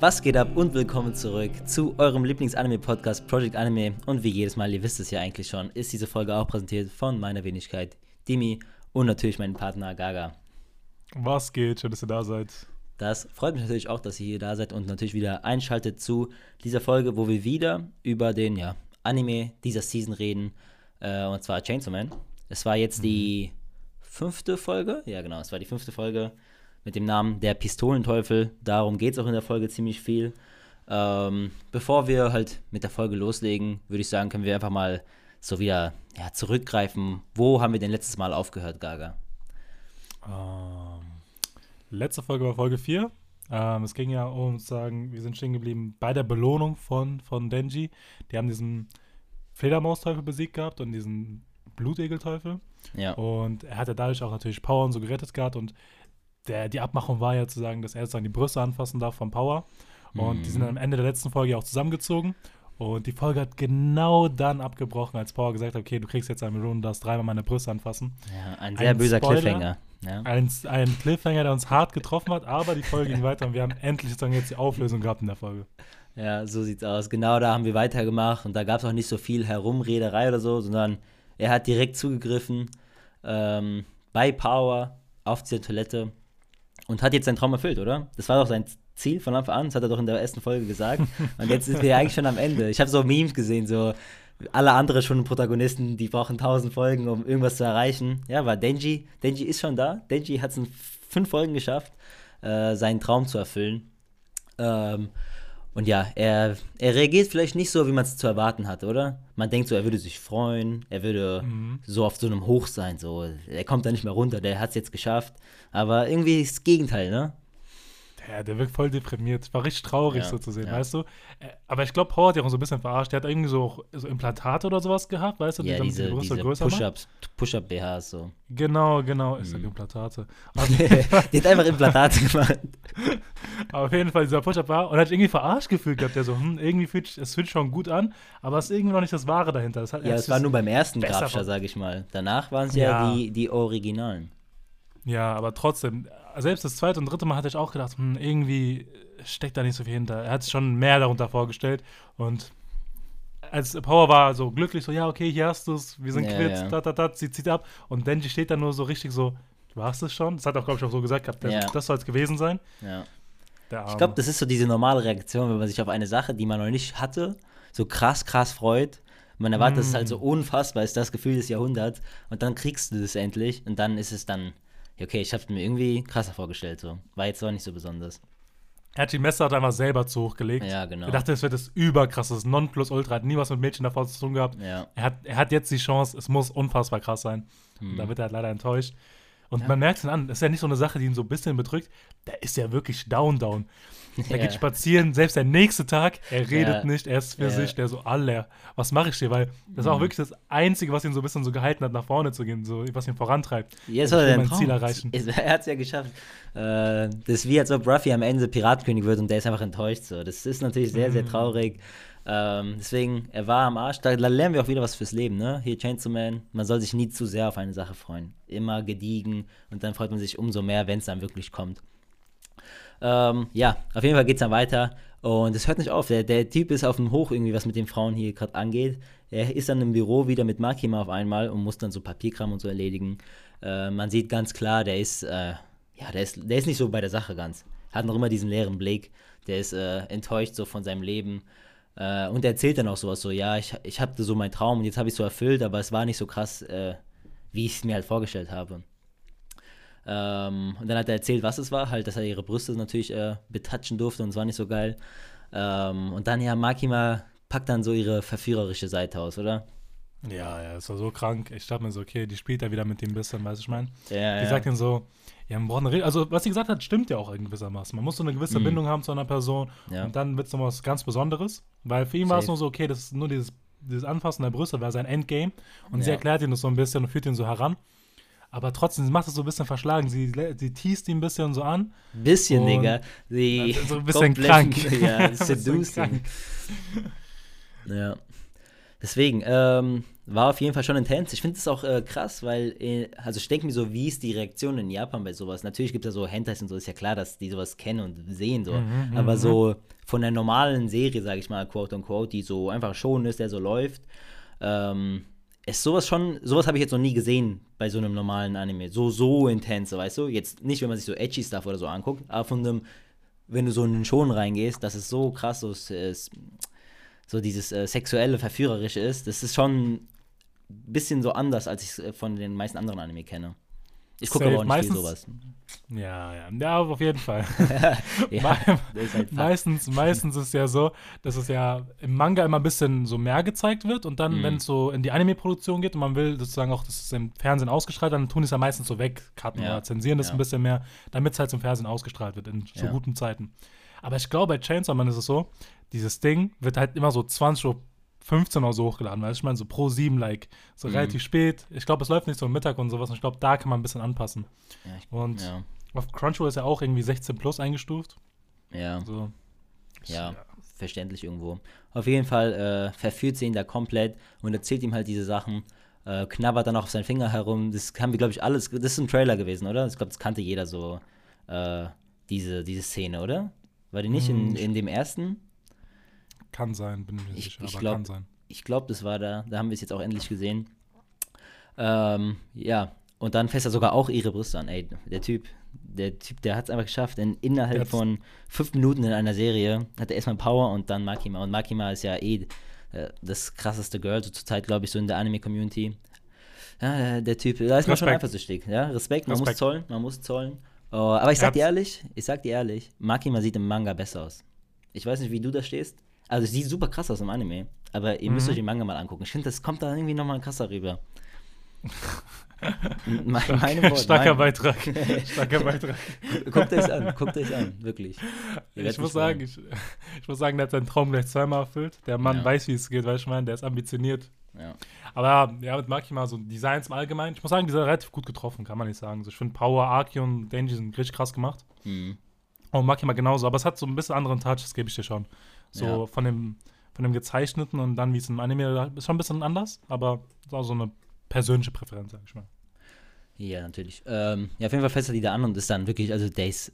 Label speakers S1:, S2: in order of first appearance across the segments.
S1: Was geht ab und willkommen zurück zu eurem Lieblings-Anime-Podcast Project Anime. Und wie jedes Mal, ihr wisst es ja eigentlich schon, ist diese Folge auch präsentiert von meiner Wenigkeit Dimi und natürlich meinem Partner Gaga.
S2: Was geht? Schön, dass ihr da seid.
S1: Das freut mich natürlich auch, dass ihr hier da seid und natürlich wieder einschaltet zu dieser Folge, wo wir wieder über den ja, Anime dieser Season reden, äh, und zwar Chainsaw Man. Es war jetzt die fünfte Folge, ja genau, es war die fünfte Folge mit dem Namen Der Pistolenteufel. Darum geht es auch in der Folge ziemlich viel. Ähm, bevor wir halt mit der Folge loslegen, würde ich sagen, können wir einfach mal so wieder ja, zurückgreifen. Wo haben wir denn letztes Mal aufgehört, Gaga?
S2: Ähm, letzte Folge war Folge 4. Ähm, es ging ja um, sagen, wir sind stehen geblieben bei der Belohnung von, von Denji. Die haben diesen Fledermausteufel besiegt gehabt und diesen Blutegelteufel.
S1: Ja.
S2: Und er hatte dadurch auch natürlich Power und so gerettet gehabt. Und der, die Abmachung war ja zu sagen, dass er sozusagen die Brüste anfassen darf vom Power. Und die sind
S1: Mhm.
S2: am Ende der letzten Folge auch zusammengezogen. Und die Folge hat genau dann abgebrochen, als Power gesagt hat, okay, du kriegst jetzt eine Belohnung, du darfst dreimal meine Brüste anfassen.
S1: Ja, ein sehr
S2: Ein
S1: böser
S2: Spoiler.
S1: Cliffhanger. Ja.
S2: Ein, ein Cliffhanger, der uns hart getroffen hat, aber die Folge ging weiter und wir haben endlich sozusagen jetzt die Auflösung gehabt in der Folge.
S1: Ja, so sieht's aus. Genau da haben wir weitergemacht und da gab es auch nicht so viel Herumrederei oder so, sondern er hat direkt zugegriffen ähm, bei Power auf dieser Toilette und hat jetzt seinen Traum erfüllt, oder? Das war doch sein Ziel von Anfang an, das hat er doch in der ersten Folge gesagt. Und jetzt sind wir ja eigentlich schon am Ende. Ich habe so Memes gesehen, so alle anderen schon Protagonisten, die brauchen tausend Folgen, um irgendwas zu erreichen. Ja, aber Denji, Denji ist schon da. Denji hat es in fünf Folgen geschafft, äh, seinen Traum zu erfüllen. Ähm, und ja, er, er reagiert vielleicht nicht so, wie man es zu erwarten hatte, oder? Man denkt so, er würde sich freuen, er würde
S2: Mhm.
S1: so auf so einem Hoch sein, so. Er kommt da nicht mehr runter, der hat es jetzt geschafft. Aber irgendwie ist das Gegenteil, ne?
S2: Der, der wirkt voll deprimiert. War richtig traurig
S1: Ja,
S2: so zu sehen,
S1: ja.
S2: weißt du? Äh, Aber ich glaube, Power hat ja auch so ein bisschen verarscht. Der hat irgendwie so, so Implantate oder sowas gehabt, weißt du?
S1: Ja,
S2: damit
S1: diese,
S2: die Brüste
S1: diese
S2: größer.
S1: Push-Ups, Push-Up-BHs, so.
S2: Genau, genau. Ich sag
S1: Mhm.
S2: Implantate.
S1: Die hat einfach Implantate gemacht.
S2: Aber auf jeden Fall, dieser Push-Up war und hat irgendwie verarscht gefühlt gehabt. Der so, hm, irgendwie fühlt es fühlt schon gut an, aber es ist irgendwie noch nicht das Wahre dahinter. Das hat,
S1: Ja, es war nur beim ersten Grabscher,
S2: von-
S1: sag ich mal. Danach waren es ja,
S2: Ja.
S1: die, die Originalen.
S2: Ja, aber trotzdem, selbst das zweite und dritte Mal hatte ich auch gedacht, hm, irgendwie steckt da nicht so viel hinter. Er hat sich schon mehr darunter vorgestellt und als Power war so glücklich, so, ja, okay, hier hast du es, wir sind
S1: Ja,
S2: quitt,
S1: ja.
S2: da, da, da, zieht, zieht ab. Und Denji steht da nur so richtig so, du hast es schon. Das hat er auch, glaube ich, auch so gesagt gehabt,
S1: Ja.
S2: das soll es gewesen sein.
S1: Ja. Ich glaube, das ist so diese normale Reaktion, wenn man sich auf eine Sache, die man noch nicht hatte, so krass, krass freut. Man erwartet, das ist halt so unfassbar, ist das Gefühl des Jahrhunderts. Und dann kriegst du das endlich. Und dann ist es dann, ja, okay, ich habe mir irgendwie krasser vorgestellt. So. War jetzt auch nicht so besonders.
S2: Er hat die Messer einfach selber zu hoch gelegt.
S1: Ja, genau.
S2: Er dachte, es wird das überkrasses Nonplusultra, hat nie was mit Mädchen davor zu tun gehabt.
S1: Ja.
S2: Er hat, er hat jetzt die Chance, es muss unfassbar krass sein. Und da wird er halt leider enttäuscht. Und
S1: Ja.
S2: man merkt es ihn an, das ist ja nicht so eine Sache, die ihn so ein bisschen bedrückt. Der ist ja wirklich down, down. Der
S1: Ja.
S2: geht spazieren, selbst der nächste Tag, er redet
S1: Ja.
S2: nicht, er ist für sich, der so, Aller, was mache ich hier? Weil das war auch
S1: Mhm.
S2: wirklich das Einzige, was ihn so ein bisschen so gehalten hat, nach vorne zu gehen, so, was ihn vorantreibt.
S1: Jetzt
S2: Ich
S1: soll er
S2: mein
S1: Traum.
S2: Ziel erreichen.
S1: Er hat es ja geschafft. Äh, das ist wie, als ob Ruffy am Ende Piratenkönig wird und der ist einfach enttäuscht. So. Das ist natürlich sehr, sehr
S2: Mhm.
S1: traurig. Ähm, deswegen, er war am Arsch. Da, lernen wir auch wieder was fürs Leben, ne? Hier Chainsaw Man. Man soll sich nie zu sehr auf eine Sache freuen. Immer gediegen und dann freut man sich umso mehr, wenn es dann wirklich kommt. Ähm, ja, auf jeden Fall geht es dann weiter. Und es hört nicht auf. Der, der Typ ist auf dem Hoch irgendwie, was mit den Frauen hier gerade angeht. Er ist dann im Büro wieder mit Makima auf einmal und muss dann so Papierkram und so erledigen. Äh, man sieht ganz klar, der ist, äh, ja, der ist, der ist nicht so bei der Sache ganz. Hat noch immer diesen leeren Blick. Der ist äh, enttäuscht so von seinem Leben. Äh, und er erzählt dann auch sowas so, ja, ich, ich hatte so meinen Traum und jetzt habe ich es so erfüllt, aber es war nicht so krass, äh, wie ich es mir halt vorgestellt habe. Ähm, und dann hat er erzählt, was es war, halt, dass er ihre Brüste natürlich äh, betatschen durfte und es war nicht so geil. Ähm, und dann, ja, Makima packt dann so ihre verführerische Seite aus, oder?
S2: Ja, ja, es war so krank. Ich dachte mir so, okay, die spielt da wieder mit ein bisschen, weißt du, ich meine?
S1: Ja,
S2: Die sagt ihm so, ja, man braucht eine Re Also, was sie gesagt hat, stimmt ja auch in gewissermaßen. Man muss so eine gewisse
S1: Mhm.
S2: Bindung haben zu einer Person
S1: Ja.
S2: und dann wird es noch was ganz Besonderes. Weil für ihn war es nur so, okay, das ist nur dieses, dieses Anfassen der Brüste, war sein Endgame. Und sie
S1: Ja.
S2: erklärt ihm das so ein bisschen und führt ihn so heran. Aber trotzdem, sie macht es so ein bisschen verschlagen. Sie, sie teast ihn ein bisschen so an.
S1: Bisschen,
S2: Und-
S1: Digga. Sie
S2: so ein bisschen krank.
S1: Ja,
S2: Ein bisschen
S1: seducing. Ja. Deswegen, ähm, war auf jeden Fall schon intens. Ich finde es auch äh, krass, weil, äh, also ich denke mir so, wie ist die Reaktion in Japan bei sowas? Natürlich gibt es ja so Hentais und so, ist ja klar, dass die sowas kennen und sehen so.
S2: Mhm,
S1: Aber
S2: mhm.
S1: so von der normalen Serie, sage ich mal, quote unquote, die so einfach schon ist, der so läuft, ähm, ist sowas schon, sowas habe ich jetzt noch nie gesehen bei so einem normalen Anime. So, so intens, weißt du? Jetzt nicht, wenn man sich so edgy Stuff oder so anguckt, aber von einem, wenn du so in den Schon reingehst, dass es so krass so, ist, so dieses äh, sexuelle, verführerische ist, das ist schon bisschen so anders, als ich es äh, von den meisten anderen Anime kenne. Ich gucke aber auch nicht viel
S2: Meistens-
S1: sowas.
S2: Ja, ja. Ja, auf jeden Fall.
S1: ja, halt
S2: meistens, meistens ist ja so, dass es ja im Manga immer ein bisschen so mehr gezeigt wird und dann,
S1: Mhm.
S2: wenn es so in die Anime-Produktion geht und man will sozusagen auch, dass es im Fernsehen ausgestrahlt wird, dann tun die es ja meistens so wegcutten
S1: Ja.
S2: oder zensieren das
S1: Ja.
S2: ein bisschen mehr, damit es halt zum Fernsehen ausgestrahlt wird in so guten Zeiten. Aber ich glaube, bei Chainsaw Man ist es so, dieses Ding wird halt immer so 20 Uhr 15 oder so hochgeladen, weil ich meine, so pro 7, like, so
S1: Mhm.
S2: relativ spät. Ich glaube, es läuft nicht so am Mittag und sowas und ich glaube, da kann man ein bisschen anpassen.
S1: Ja, ich,
S2: Und
S1: ja,
S2: auf Crunchyroll ist ja auch irgendwie 16 plus eingestuft.
S1: ja,
S2: So.
S1: ja, verständlich irgendwo. Auf jeden Fall äh, verführt sie ihn da komplett und erzählt ihm halt diese Sachen. Äh, knabbert dann auch auf seinen Finger herum. Das haben wir, glaube ich, alles. Das ist ein Trailer gewesen, oder? Ich glaube, das kannte jeder so, äh, diese, diese Szene, oder? War die nicht in,
S2: Hm,
S1: in dem ersten?
S2: Kann sein, bin ich mir
S1: Ich-
S2: sicher,
S1: ich
S2: aber
S1: glaub-
S2: kann sein.
S1: Ich glaube, das war da. Da haben wir es jetzt auch endlich gesehen. Ähm, ja, und dann fässt er sogar auch ihre Brüste an. Ey, der Typ, der Typ, der hat es einfach geschafft. In,
S2: Der
S1: innerhalb
S2: hat's-
S1: von fünf Minuten in einer Serie hat er erstmal Power und dann Makima. Und Makima ist ja eh äh, das krasseste Girl, so zurzeit, glaube ich, so in der Anime-Community. Ja, der Typ, da ist man schon eifersüchtig. Ja, Respekt, man muss
S2: Respekt.
S1: zollen, man muss zollen. Oh, aber ich sag dir ehrlich, ich sag dir ehrlich, Makima sieht im Manga besser aus. Ich weiß nicht, wie du da stehst. Also, sieht super krass aus im Anime. Aber ihr müsst
S2: Mhm.
S1: euch den Manga mal angucken. Ich finde, das kommt da irgendwie nochmal krasser rüber. Me meine Wort,
S2: Starker
S1: mein-
S2: Beitrag. Starker Beitrag.
S1: Guckt euch an, guckt euch an, wirklich. Ihr
S2: Ich muss sagen, ich, ich muss sagen, der hat seinen Traum gleich zweimal erfüllt. Der Mann
S1: Ja.
S2: weiß, wie es geht, weißt du, ich meine, der ist ambitioniert.
S1: Ja.
S2: Aber ja, mit Makima so Designs im Allgemeinen, ich muss sagen, die sind relativ gut getroffen, kann man nicht sagen. So, ich finde Power, Aki und Denji sind richtig krass gemacht.
S1: Mhm.
S2: Und Makima genauso, aber es hat so ein bisschen anderen Touch, das gebe ich dir schon. So
S1: Ja.
S2: von dem von dem gezeichneten und dann wie es im Anime ist schon ein bisschen anders, aber ist auch so eine persönliche Präferenz, sag ich mal.
S1: Ja, natürlich. Ähm, ja, auf jeden Fall fässt er die da an und ist dann wirklich, also der ist,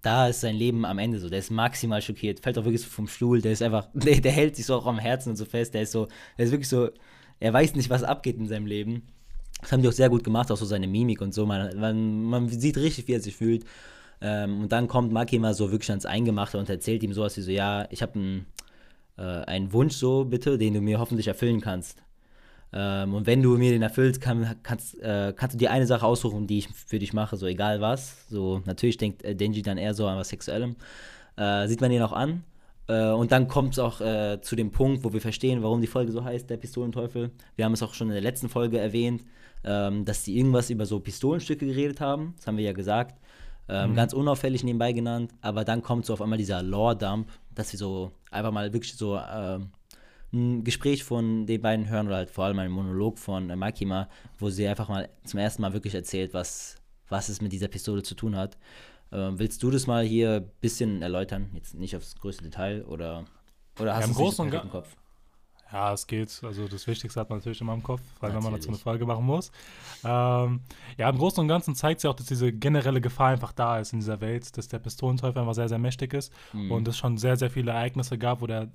S1: da ist sein Leben am Ende so. Der ist maximal schockiert, fällt auch wirklich so vom Stuhl. Der ist einfach, der, der hält sich so auch am Herzen und so fest. Der ist so, der ist wirklich so, er weiß nicht, was abgeht in seinem Leben. Das haben die auch sehr gut gemacht, auch so seine Mimik und so. Man, man, man sieht richtig, wie er sich fühlt. Ähm, und dann kommt Maki mal so wirklich ans Eingemachte und erzählt ihm sowas wie so, ja, ich habe einen, äh, einen Wunsch so, bitte, den du mir hoffentlich erfüllen kannst. Ähm, und wenn du mir den erfüllst, kann, kannst, äh, kannst du dir eine Sache aussuchen, die ich für dich mache, so egal was. So, natürlich denkt äh, Denji dann eher so an was Sexuellem. Äh, sieht man ihn auch an. Äh, und dann kommt es auch äh, zu dem Punkt, wo wir verstehen, warum die Folge so heißt, der Pistolenteufel. Wir haben es auch schon in der letzten Folge erwähnt, ähm, dass die irgendwas über so Pistolenstücke geredet haben. Das haben wir ja gesagt. Ähm,
S2: Mhm.
S1: Ganz unauffällig nebenbei genannt. Aber dann kommt so auf einmal dieser Lore-Dump, dass wir so einfach mal wirklich so ähm, ein Gespräch von den beiden hören oder halt vor allem einen Monolog von äh, Makima, wo sie einfach mal zum ersten Mal wirklich erzählt, was, was es mit dieser Pistole zu tun hat. Ähm, willst du das mal hier ein bisschen erläutern? Jetzt nicht aufs größte Detail oder, oder hast
S2: Ja,
S1: du es
S2: Großen
S1: im Kopf?
S2: Ja, es geht. Also das Wichtigste hat man natürlich immer im Kopf, weil wenn man dazu eine
S1: Natürlich.
S2: Folge machen muss. Ähm, ja, im Großen und Ganzen zeigt sich auch, dass diese generelle Gefahr einfach da ist in dieser Welt, dass der Pistolenteufel einfach sehr, sehr mächtig ist
S1: Mhm.
S2: und es schon sehr, sehr viele Ereignisse gab, wo der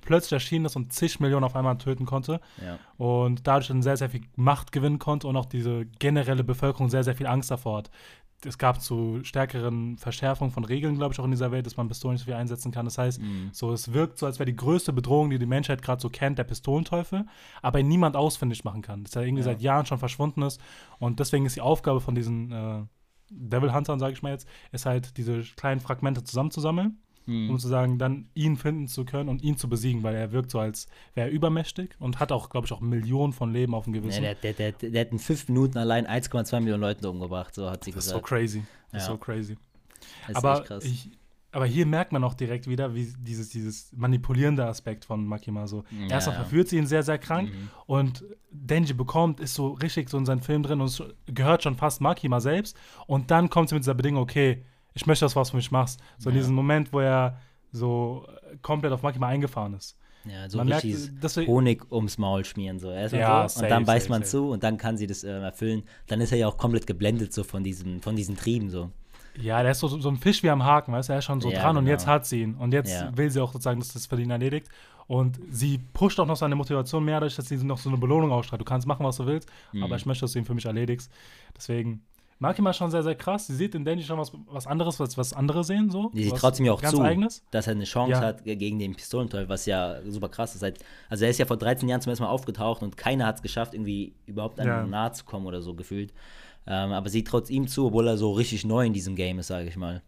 S2: plötzlich erschienen ist und zig Millionen auf einmal töten konnte
S1: Ja.
S2: und dadurch dann sehr, sehr viel Macht gewinnen konnte und auch diese generelle Bevölkerung sehr, sehr viel Angst davor hat. Es gab zu stärkeren Verschärfungen von Regeln, glaube ich, auch in dieser Welt, dass man Pistolen nicht so viel einsetzen kann. Das heißt,
S1: Mhm.
S2: so, es wirkt so, als wäre die größte Bedrohung, die die Menschheit gerade so kennt, der Pistolenteufel, aber ihn niemand ausfindig machen kann. Dass er irgendwie
S1: Ja.
S2: seit Jahren schon verschwunden ist. Und deswegen ist die Aufgabe von diesen äh, Devil Huntern, sage ich mal jetzt, ist halt, diese kleinen Fragmente zusammenzusammeln. Um zu sagen, dann ihn finden zu können und ihn zu besiegen, weil er wirkt so, als wäre er übermächtig und hat auch, glaube ich, auch Millionen von Leben auf dem
S1: Ja,
S2: Gewissen.
S1: der, der, der, der hat in fünf Minuten allein 1,2 Millionen Leuten umgebracht, so hat sie
S2: das ist so
S1: gesagt.
S2: crazy. Das ist
S1: Ja.
S2: so crazy.
S1: Das
S2: aber, ich, aber hier merkt man auch direkt wieder, wie dieses, dieses manipulierende Aspekt von Makima so.
S1: Ja,
S2: Erstmal
S1: ja.
S2: verführt sie ihn sehr, sehr krank
S1: Mhm.
S2: und Denji bekommt, ist so richtig so in seinem Film drin und gehört schon fast Makima selbst. Und dann kommt sie mit dieser Bedingung, okay, ich möchte, dass du was für mich machst. So in
S1: Ja.
S2: diesem Moment, wo er so äh, komplett auf Makima eingefahren ist.
S1: Ja, so
S2: Man merkt, dass wir-
S1: Honig ums Maul schmieren. So. Erstmal
S2: Ja,
S1: so,
S2: safe,
S1: und dann beißt
S2: safe,
S1: man
S2: safe.
S1: zu und dann kann sie das äh, erfüllen. Dann ist er ja auch komplett geblendet so von diesen, von diesen Trieben. So.
S2: Ja, der ist so, so ein Fisch wie am Haken, weißt du, er ist schon so
S1: Ja,
S2: dran und
S1: genau.
S2: jetzt hat sie ihn. Und jetzt
S1: Ja.
S2: will sie auch sozusagen, dass das für ihn erledigt. Und sie pusht auch noch seine Motivation mehr, dadurch, dass sie noch so eine Belohnung ausstrahlt. Du kannst machen, was du willst,
S1: Mhm.
S2: aber ich möchte, dass du ihn für mich erledigst. Deswegen, Makima ist schon sehr, sehr krass. Sie sieht in Denji schon was, was anderes, was, was andere sehen, so.
S1: Die sieht
S2: was
S1: trotzdem ja auch
S2: ganz
S1: zu,
S2: eigenes.
S1: dass er eine Chance
S2: Ja.
S1: hat gegen den Pistolenteufel, was ja super krass ist. Also er ist ja vor 13 Jahren zum ersten Mal aufgetaucht und keiner hat es geschafft, irgendwie überhaupt einem
S2: Ja.
S1: nahe zu kommen oder so gefühlt. Ähm, aber sie traut ihm zu, obwohl er so richtig neu in diesem Game ist, sage ich mal.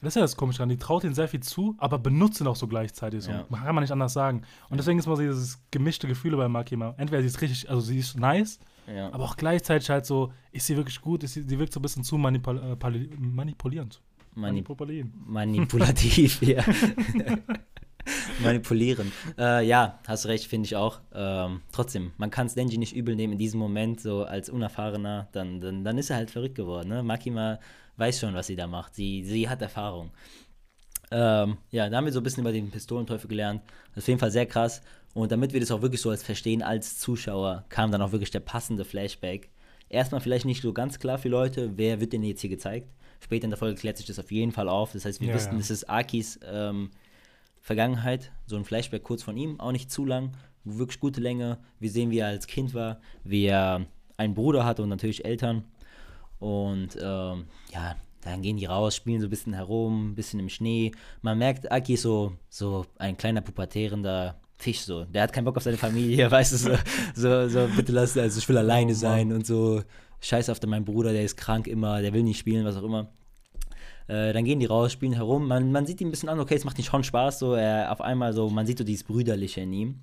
S2: Das ist ja das Komische dran. Die traut ihm sehr viel zu, aber benutzt ihn auch so gleichzeitig. So.
S1: Ja.
S2: Kann man nicht anders sagen. Und deswegen ist so dieses gemischte Gefühle bei Makima. Entweder sie ist richtig, also sie ist nice,
S1: Ja.
S2: aber auch gleichzeitig halt so, ist sie wirklich gut, ist sie, sie wirkt so ein bisschen zu manipul äh, manipulierend.
S1: Manip manipulativ, ja. Manipulieren. Äh, ja, hast recht, finde ich auch. Ähm, trotzdem, man kann es Denji nicht übel nehmen in diesem Moment, so als Unerfahrener, dann, dann, dann ist er halt verrückt geworden. Ne? Makima weiß schon, was sie da macht. Sie, sie hat Erfahrung. Ähm, ja, da haben wir so ein bisschen über den Pistolenteufel gelernt. Das ist auf jeden Fall sehr krass. Und damit wir das auch wirklich so als verstehen als Zuschauer, kam dann auch wirklich der passende Flashback. Erstmal vielleicht nicht so ganz klar für Leute, wer wird denn jetzt hier gezeigt. Später in der Folge klärt sich das auf jeden Fall auf. Das heißt, wir
S2: Ja,
S1: wissen,
S2: ja.
S1: das ist Akis ähm, Vergangenheit. So ein Flashback kurz von ihm, auch nicht zu lang, wirklich gute Länge. Wir sehen, wie er als Kind war, wie er einen Bruder hatte und natürlich Eltern. Und ähm, ja, dann gehen die raus, spielen so ein bisschen herum, ein bisschen im Schnee. Man merkt, Aki ist so, so ein kleiner pubertärender Fisch so. Der hat keinen Bock auf seine Familie, weißt du, so, so, so bitte lass, also ich will alleine sein und so. Scheiß auf meinen Bruder, der ist krank immer, der will nicht spielen, was auch immer. Äh, dann gehen die raus, spielen herum. Man, man sieht ihn ein bisschen an, okay, es macht ihm schon Spaß, so er auf einmal so, man sieht so dieses Brüderliche in ihm.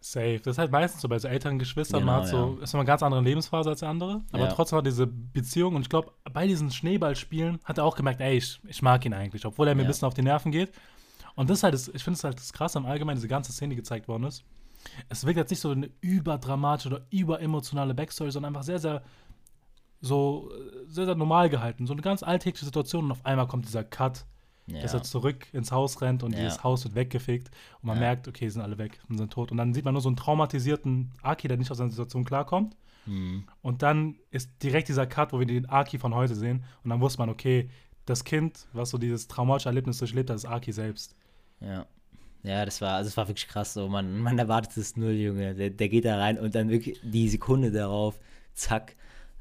S2: Safe. Das ist halt meistens so bei so älteren Geschwistern.
S1: Genau,
S2: man hat so, ist immer eine ganz andere Lebensphase als der andere. Aber
S1: Ja.
S2: trotzdem hat diese Beziehung. Und ich glaube, bei diesen Schneeballspielen hat er auch gemerkt, ey, ich, ich mag ihn eigentlich, obwohl er mir
S1: Ja.
S2: ein bisschen auf die Nerven geht. Und das ist halt, das, ich finde es halt das Krasse im Allgemeinen, diese ganze Szene, die gezeigt worden ist. Es wirkt jetzt nicht so eine überdramatische oder überemotionale Backstory, sondern einfach sehr, sehr so sehr, sehr normal gehalten. So eine ganz alltägliche Situation und auf einmal kommt dieser Cut,
S1: Ja.
S2: dass er zurück ins Haus rennt und
S1: Ja.
S2: dieses Haus wird weggefickt und man
S1: Ja.
S2: merkt, okay, sind alle weg und sind tot. Und dann sieht man nur so einen traumatisierten Aki, der nicht aus seiner Situation klarkommt.
S1: Mhm.
S2: Und dann ist direkt dieser Cut, wo wir den Aki von heute sehen. Und dann wusste man, okay, das Kind, was so dieses traumatische Erlebnis durchlebt hat, ist Aki selbst.
S1: Ja. Ja, das war, also es war wirklich krass so. Man, man erwartet es null, Junge. Der, der geht da rein und dann wirklich die Sekunde darauf, zack.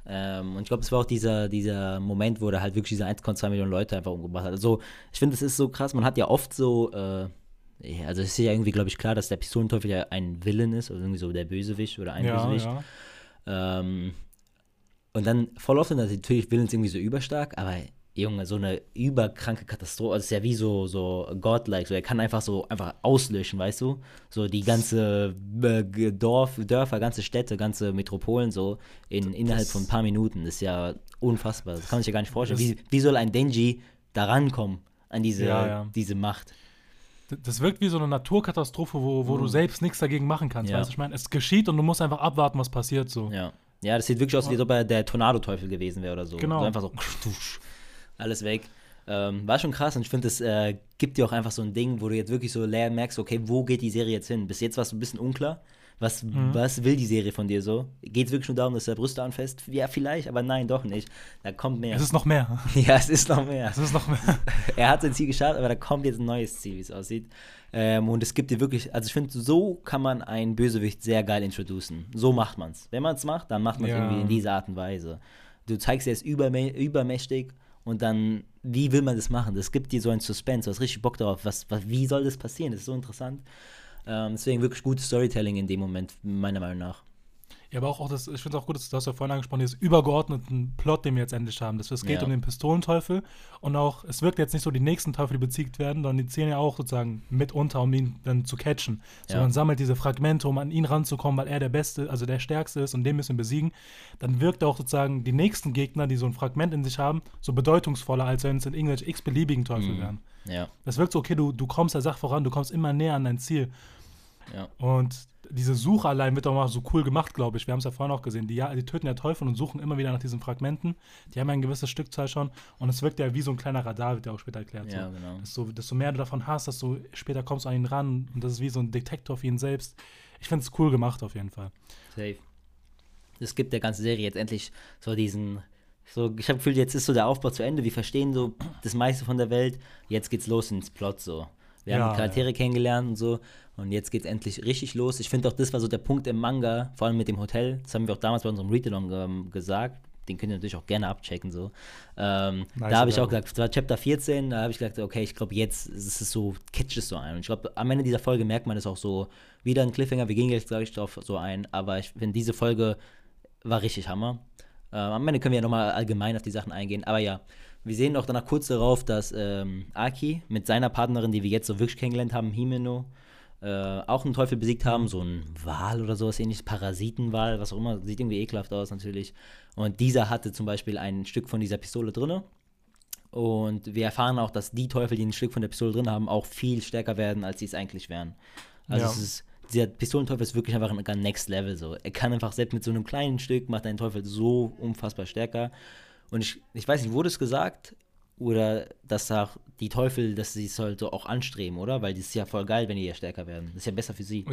S1: Ähm, und ich glaube, es war auch dieser, dieser Moment, wo der halt wirklich diese 1,2 Millionen Leute einfach umgebracht hat. Also, ich finde, es ist so krass. Man hat ja oft so, äh, also es ist ja irgendwie, glaube ich, klar, dass der Pistolenteufel ja ein Villain ist, oder irgendwie so der Bösewicht oder ein
S2: ja,
S1: Bösewicht.
S2: ja.
S1: Ähm, und dann voll oft sind das natürlich Villains irgendwie so überstark, aber Junge, so eine überkranke Katastrophe, also es ist ja wie so, so godlike, so er kann einfach so einfach auslöschen, weißt du? So die ganze äh, Dorf, Dörfer, ganze Städte, ganze Metropolen so in, innerhalb
S2: Das-
S1: von ein paar Minuten. Das ist ja unfassbar. Das kann man sich ja gar nicht vorstellen.
S2: Das-
S1: Wie, wie soll ein Denji da rankommen an diese,
S2: Ja, ja.
S1: diese Macht?
S2: Das wirkt wie so eine Naturkatastrophe, wo, wo du selbst nichts dagegen machen kannst.
S1: Mhm. Ja.
S2: Weißt du, ich meine, es geschieht und du musst einfach abwarten, was passiert so.
S1: Ja. Ja, das sieht wirklich aus, wie als ob er der Tornado-Teufel gewesen wäre oder so.
S2: Genau.
S1: So einfach so, alles weg. Ähm, war schon krass und ich finde, es äh, gibt dir auch einfach so ein Ding, wo du jetzt wirklich so leer merkst, okay, wo geht die Serie jetzt hin? Bis jetzt war es ein bisschen unklar. Was,
S2: Mhm.
S1: was will die Serie von dir so? Geht es wirklich nur darum, dass er Brüste anfasst? Ja, vielleicht, aber nein, doch nicht. Da kommt mehr.
S2: Es ist noch mehr.
S1: ja, es ist noch mehr.
S2: Es ist noch mehr.
S1: er hat sein Ziel geschafft, aber da kommt jetzt ein neues Ziel, wie es aussieht. Ähm, und es gibt dir wirklich, also ich finde, so kann man einen Bösewicht sehr geil introducen. So macht man es. Wenn man es macht, dann macht man es
S2: Ja.
S1: irgendwie in dieser Art und Weise. Du zeigst dir es übermä übermächtig und dann, wie will man das machen? Das gibt dir so ein Suspense, du hast richtig Bock darauf. Was, was, wie soll das passieren? Das ist so interessant. Ähm, deswegen wirklich gutes Storytelling in dem Moment, meiner Meinung nach.
S2: Ja, aber auch, auch das, ich finde es auch gut, dass du hast ja vorhin angesprochen, dieses übergeordneten Plot, den wir jetzt endlich haben. Das, es geht
S1: Ja.
S2: um den Pistolenteufel und auch, es wirkt jetzt nicht so die nächsten Teufel, die besiegt werden, sondern die zählen ja auch sozusagen mitunter, um ihn dann zu catchen. So,
S1: Ja.
S2: man sammelt diese Fragmente, um an ihn ranzukommen, weil er der Beste, also der Stärkste ist und den müssen wir besiegen. Dann wirkt auch sozusagen die nächsten Gegner, die so ein Fragment in sich haben, so bedeutungsvoller, als wenn es in irgendwelche x-beliebigen Teufel
S1: Mhm.
S2: wären.
S1: Ja.
S2: Das wirkt so, okay, du, du kommst der Sache voran, du kommst immer näher an dein Ziel.
S1: Ja.
S2: Und diese Suche allein wird auch mal so cool gemacht, glaube ich. Wir haben es ja vorhin auch gesehen. Die, die töten ja Teufel und suchen immer wieder nach diesen Fragmenten. Die haben ja eine gewisse Stückzahl schon. Und es wirkt ja wie so ein kleiner Radar, wird ja auch später erklärt.
S1: Ja,
S2: so.
S1: genau.
S2: Desto, desto mehr du davon hast, desto später kommst du an ihn ran. Und das ist wie so ein Detektor für ihn selbst. Ich finde es cool gemacht auf jeden Fall.
S1: Safe. Es gibt der ganzen Serie jetzt endlich so diesen. So, ich habe Gefühl, jetzt ist so der Aufbau zu Ende. Wir verstehen so das meiste von der Welt. Jetzt geht's los ins Plot so. Wir
S2: Ja,
S1: haben die Charaktere
S2: ja.
S1: kennengelernt und so. Und jetzt geht's endlich richtig los. Ich finde auch, das war so der Punkt im Manga, vor allem mit dem Hotel. Das haben wir auch damals bei unserem Read-Along ähm, gesagt. Den könnt ihr natürlich auch gerne abchecken. So. Ähm,
S2: Nice
S1: da habe ich auch gesagt, es war Chapter 14, da habe ich gesagt, okay, ich glaube, jetzt ist es so, catcht es so ein. Und ich glaube, am Ende dieser Folge merkt man es auch so, wieder ein Cliffhanger, wir gehen jetzt gleich drauf so ein, aber ich finde, diese Folge war richtig Hammer. Ähm, am Ende können wir ja nochmal allgemein auf die Sachen eingehen, aber ja, wir sehen auch danach kurz darauf, dass ähm, Aki mit seiner Partnerin, die wir jetzt so wirklich kennengelernt haben, Himeno, äh, auch einen Teufel besiegt haben, so ein Wal oder sowas ähnliches, Parasitenwal, was auch immer, sieht irgendwie ekelhaft aus natürlich. Und dieser hatte zum Beispiel ein Stück von dieser Pistole drinne. Und wir erfahren auch, dass die Teufel, die ein Stück von der Pistole drin haben, auch viel stärker werden, als sie es eigentlich wären. Also
S2: Ja.
S1: es ist, dieser Pistolenteufel ist wirklich einfach ein Next Level so. Er kann einfach selbst mit so einem kleinen Stück macht einen Teufel so unfassbar stärker. Und ich, ich weiß nicht, wurde es gesagt oder dass auch die Teufel, dass sie es halt so auch anstreben, oder? Weil das ist ja voll geil, wenn die ja stärker werden. Das ist ja besser für sie.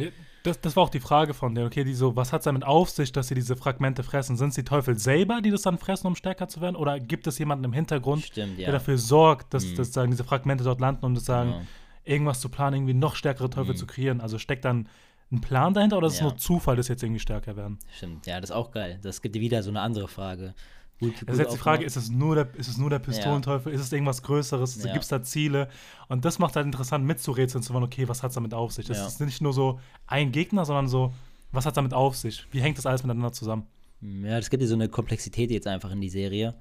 S2: Das, das war auch die Frage von denen. Okay, die so, was hat es damit auf sich, dass sie diese Fragmente fressen? Sind es die Teufel selber, die das dann fressen, um stärker zu werden? Oder gibt es jemanden im Hintergrund,
S1: Stimmt, ja.
S2: der dafür sorgt, dass,
S1: Mhm.
S2: dass sagen, diese Fragmente dort landen, um das sagen,
S1: Genau.
S2: irgendwas zu planen, irgendwie noch stärkere Teufel
S1: Mhm.
S2: zu kreieren? Also steckt dann ein Plan dahinter oder ist es
S1: Ja.
S2: nur Zufall, dass jetzt irgendwie stärker werden?
S1: Stimmt, ja, das ist auch geil. Das gibt dir wieder so eine andere Frage. Gut,
S2: Das ist jetzt die Frage, ist es nur der, ist es nur der Pistolenteufel? Ist es irgendwas Größeres?
S1: Ja.
S2: Gibt es da Ziele? Und das macht halt interessant mitzurätseln, zu wollen, okay, was hat es damit auf sich? Das
S1: Ja.
S2: ist nicht nur so ein Gegner, sondern so, was hat es damit auf sich? Wie hängt das alles miteinander zusammen?
S1: Ja, das gibt dir so eine Komplexität jetzt einfach in die Serie,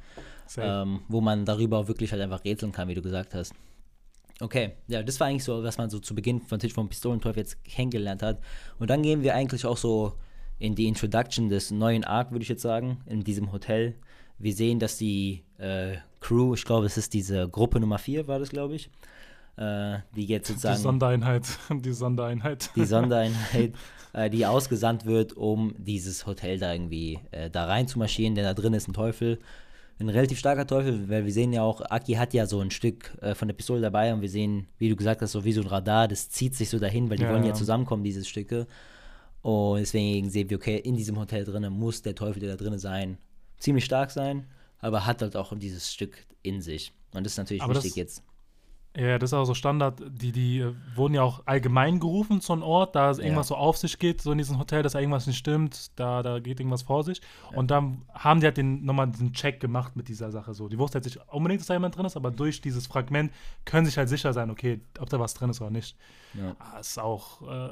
S1: ähm, wo man darüber auch wirklich halt einfach rätseln kann, wie du gesagt hast. Okay, ja, das war eigentlich so, was man so zu Beginn von Tisch vom Pistolenteufel jetzt kennengelernt hat. Und dann gehen wir eigentlich auch so in die Introduction des neuen Arc, würde ich jetzt sagen, in diesem Hotel. Wir sehen, dass die äh, Crew, ich glaube, es ist diese Gruppe Nummer 4, war das, glaube ich, äh, die jetzt
S2: die
S1: sozusagen
S2: Sondereinheit. Die Sondereinheit.
S1: die Sondereinheit, äh, die ausgesandt wird, um dieses Hotel da irgendwie äh, da rein zu marschieren, denn da drin ist ein Teufel. Ein relativ starker Teufel, weil wir sehen ja auch, Aki hat ja so ein Stück äh, von der Pistole dabei und wir sehen, wie du gesagt hast, so wie so ein Radar, das zieht sich so dahin, weil die
S2: Ja,
S1: wollen ja
S2: ja.
S1: zusammenkommen, diese Stücke. Und deswegen sehen wir, okay, in diesem Hotel drinnen muss der Teufel, der da drinnen sein, ziemlich stark sein, aber hat halt auch dieses Stück in sich. Und das ist natürlich
S2: Aber
S1: wichtig
S2: das-
S1: jetzt.
S2: Ja, das ist auch so Standard. Die, die äh, wurden ja auch allgemein gerufen zu einem Ort, da es irgendwas so auf sich geht, so in diesem Hotel, dass da irgendwas nicht stimmt, da, da geht irgendwas vor sich. Und dann haben die halt den, nochmal diesen Check gemacht mit dieser Sache so. Die wussten jetzt nicht unbedingt, dass da jemand drin ist, aber durch dieses Fragment können sich halt sicher sein, okay, ob da was drin ist oder nicht.
S1: Ja.
S2: Ah, ist auch, äh,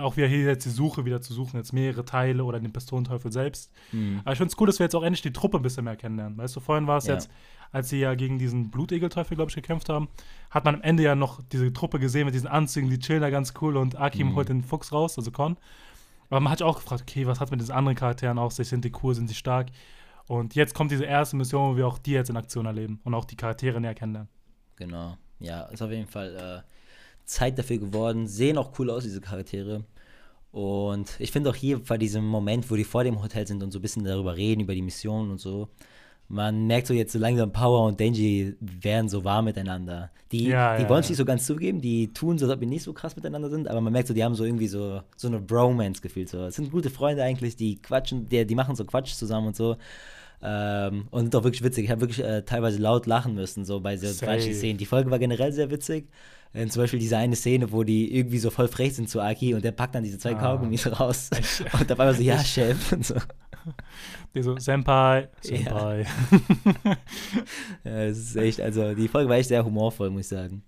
S2: auch wieder hier jetzt die Suche wieder zu suchen, jetzt mehrere Teile oder den Pistolenteufel selbst.
S1: Mhm.
S2: Aber ich finde es cool, dass wir jetzt auch endlich die Truppe ein bisschen mehr kennenlernen. Weißt du, vorhin war es
S1: Ja.
S2: jetzt, als sie ja gegen diesen Blutegelteufel, glaube ich, gekämpft haben, hat man am Ende ja noch diese Truppe gesehen mit diesen Anzügen, die chillen da ganz cool und Akim
S1: Mhm.
S2: holt den Fuchs raus, also Con. Aber man hat sich auch gefragt, okay, was hat mit diesen anderen Charakteren auf sich? Sind die cool, sind die stark? Und jetzt kommt diese erste Mission, wo wir auch die jetzt in Aktion erleben und auch die Charaktere näher kennenlernen.
S1: Genau. Ja, ist auf jeden Fall äh, Zeit dafür geworden. Sehen auch cool aus, diese Charaktere. Und ich finde auch hier bei diesem Moment, wo die vor dem Hotel sind und so ein bisschen darüber reden, über die Mission und so, man merkt so jetzt so langsam, Power und Denji werden so warm miteinander. Die,
S2: Ja,
S1: die
S2: ja,
S1: wollen es
S2: ja.
S1: nicht so ganz zugeben, die tun so, als ob wir nicht so krass miteinander sind, aber man merkt so, die haben so irgendwie so, so eine Bromance gefühlt. So. Es sind gute Freunde eigentlich, die quatschen, die, die machen so Quatsch zusammen und so. Ähm, und doch wirklich witzig. Ich habe wirklich äh, teilweise laut lachen müssen, so bei so manchen Szenen. Die Folge war generell sehr witzig. Äh, zum Beispiel diese eine Szene, wo die irgendwie so voll frech sind zu Aki und der packt dann diese zwei
S2: Ah.
S1: Kaugummis raus. Und dabei war so, ja, Chef. Und so.
S2: Die so, Senpai,
S1: Ja.
S2: Senpai.
S1: Ja, es ist echt, also die Folge war echt sehr humorvoll, muss ich sagen.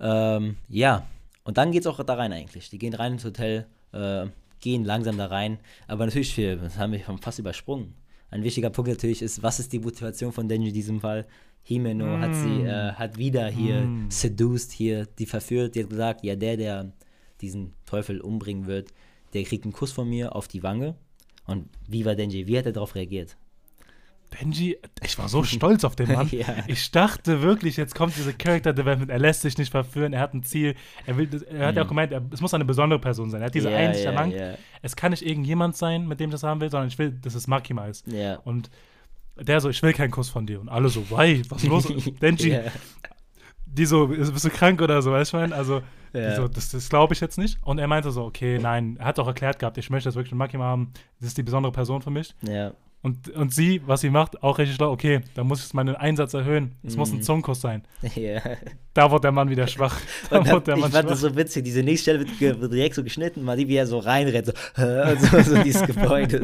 S1: Ähm, ja, und dann geht's auch da rein eigentlich. Die gehen rein ins Hotel, äh, gehen langsam da rein. Aber natürlich, viel, das haben wir fast übersprungen. Ein wichtiger Punkt natürlich ist, was ist die Motivation von Denji in diesem Fall? Himeno hat sie,
S2: Mm.
S1: äh, hat wieder hier
S2: Mm.
S1: seduced, hier die verführt, die hat gesagt, ja, der, der diesen Teufel umbringen wird, der kriegt einen Kuss von mir auf die Wange. Und wie war Denji? Wie hat er darauf reagiert?
S2: Denji, ich war so stolz auf den Mann.
S1: Ja.
S2: Ich dachte wirklich, jetzt kommt diese Character Development, er lässt sich nicht verführen, er hat ein Ziel. Er, will, er hat ja auch gemeint, er, es muss eine besondere Person sein. Er hat diese
S1: Mhm. Ja,
S2: Einsicht
S1: ja,
S2: erlangt.
S1: ja.
S2: Es kann nicht irgendjemand sein, mit dem ich das haben will, sondern ich will, dass es Makima ist. Und der so, ich will keinen Kuss von dir. Und alle so, why? Was ist los? Denji. Die so, bist du krank oder so, weißt du, ich meine? Also,
S1: Ja.
S2: so, das, das glaube ich jetzt nicht. Und er meinte so, okay, nein, er hat auch erklärt gehabt, ich möchte das wirklich mit Makima haben. Das ist die besondere Person für mich.
S1: ja.
S2: Und, und sie, was sie macht, auch richtig schlau, okay, da muss ich meinen Einsatz erhöhen. Es muss ein
S1: Mhm.
S2: Zungenkuss sein.
S1: ja.
S2: Da wird der Mann wieder schwach. Da wird der
S1: dann, ich
S2: Mann
S1: fand
S2: schwach.
S1: das so witzig, diese nächste Stelle wird, direkt so geschnitten, mal die, wie er so reinrennt, so, und so, so dieses Gebäude.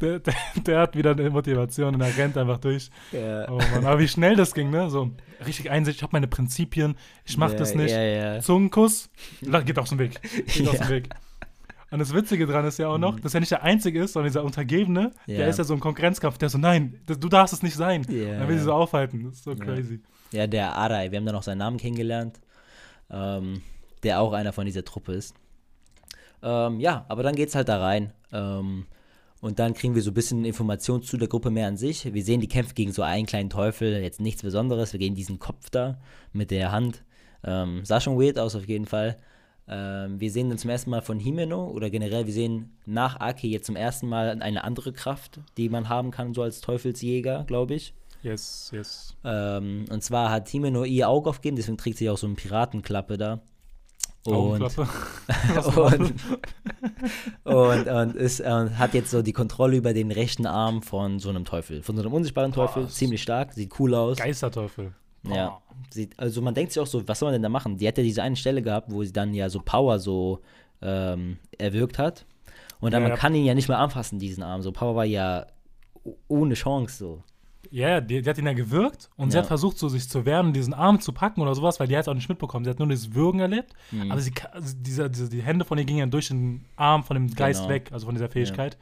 S2: Der, der, der hat wieder eine Motivation und er rennt einfach durch.
S1: Ja.
S2: Oh Mann, aber wie schnell das ging, ne? So richtig Einsicht, ich habe meine Prinzipien, ich mach
S1: ja,
S2: das nicht.
S1: Ja, ja.
S2: Zungenkuss, geht aus dem Weg. Geht aus
S1: Ja.
S2: dem Weg. Und das Witzige dran ist ja auch noch, dass er nicht der Einzige ist, sondern dieser Untergebene, der ist ja so ein Konkurrenzkampf, der so, nein, das, du darfst es nicht sein.
S1: Ja.
S2: Dann will sie so aufhalten. Das ist so crazy.
S1: Ja, der Arai, wir haben dann auch seinen Namen kennengelernt, ähm, der auch einer von dieser Truppe ist. Ähm, ja, aber dann geht's halt da rein. Ähm, und dann kriegen wir so ein bisschen Informationen zu der Gruppe mehr an sich. Wir sehen die Kämpfe gegen so einen kleinen Teufel, jetzt nichts Besonderes. Wir gehen diesen Kopf da mit der Hand. Ähm, sah schon weird aus auf jeden Fall. Ähm, wir sehen dann zum ersten Mal von Himeno oder generell, wir sehen nach Aki jetzt zum ersten Mal eine andere Kraft, die man haben kann, so als Teufelsjäger, glaube ich.
S2: Yes, yes.
S1: Ähm, und zwar hat Himeno ihr Auge aufgegeben, deswegen trägt sie auch so eine Piratenklappe da. Und, und, und, und, ist, und hat jetzt so die Kontrolle über den rechten Arm von so einem Teufel, von so einem unsichtbaren Teufel.
S2: Krass.
S1: Ziemlich stark, sieht cool aus.
S2: Geisterteufel.
S1: Ja, sieht, also man denkt sich auch so, was soll man denn da machen? Die hat ja diese eine Stelle gehabt, wo sie dann ja so Power so ähm, erwirkt hat. Und dann
S2: Ja,
S1: man
S2: ja.
S1: kann ihn ja nicht mehr anfassen, diesen Arm. So Power war ja ohne Chance so.
S2: Ja, die, die hat ihn ja gewürgt und sie
S1: Ja.
S2: hat versucht, so sich zu wehren, diesen Arm zu packen oder sowas, weil die hat es auch nicht mitbekommen. Sie hat nur dieses Würgen erlebt,
S1: Mhm.
S2: aber sie, also diese, diese, die Hände von ihr gingen ja durch den Arm von dem Geist
S1: Genau.
S2: weg, also von dieser Fähigkeit.